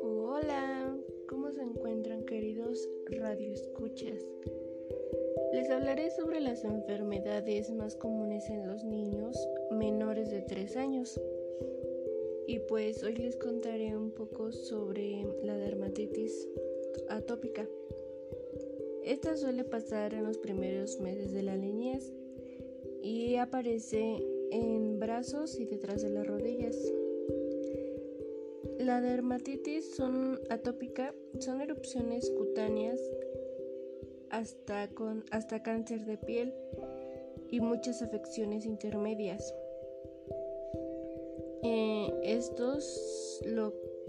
Hola, ¿cómo se encuentran queridos radioescuchas? Les hablaré sobre las enfermedades más comunes en los niños menores de 3 años. Y pues hoy les contaré un poco sobre la dermatitis atópica. Esta suele pasar en los primeros meses de la niñez y aparece en brazos y detrás de las rodillas. La dermatitis son atópica son erupciones cutáneas hasta, con, hasta cáncer de piel y muchas afecciones intermedias. Eh, estos,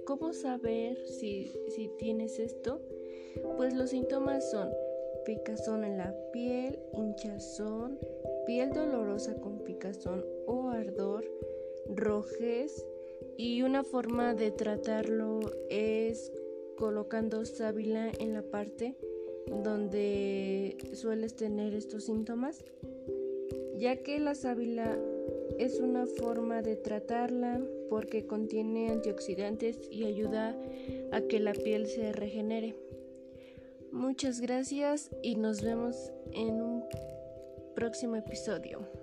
¿cómo saber si, si tienes esto? Pues los síntomas son picazón en la piel, hinchazón, piel dolorosa con picazón o ardor, rojez y una forma de tratarlo es colocando sábila en la parte donde sueles tener estos síntomas, ya que la sábila es una forma de tratarla porque contiene antioxidantes y ayuda a que la piel se regenere. Muchas gracias y nos vemos en un próximo episodio.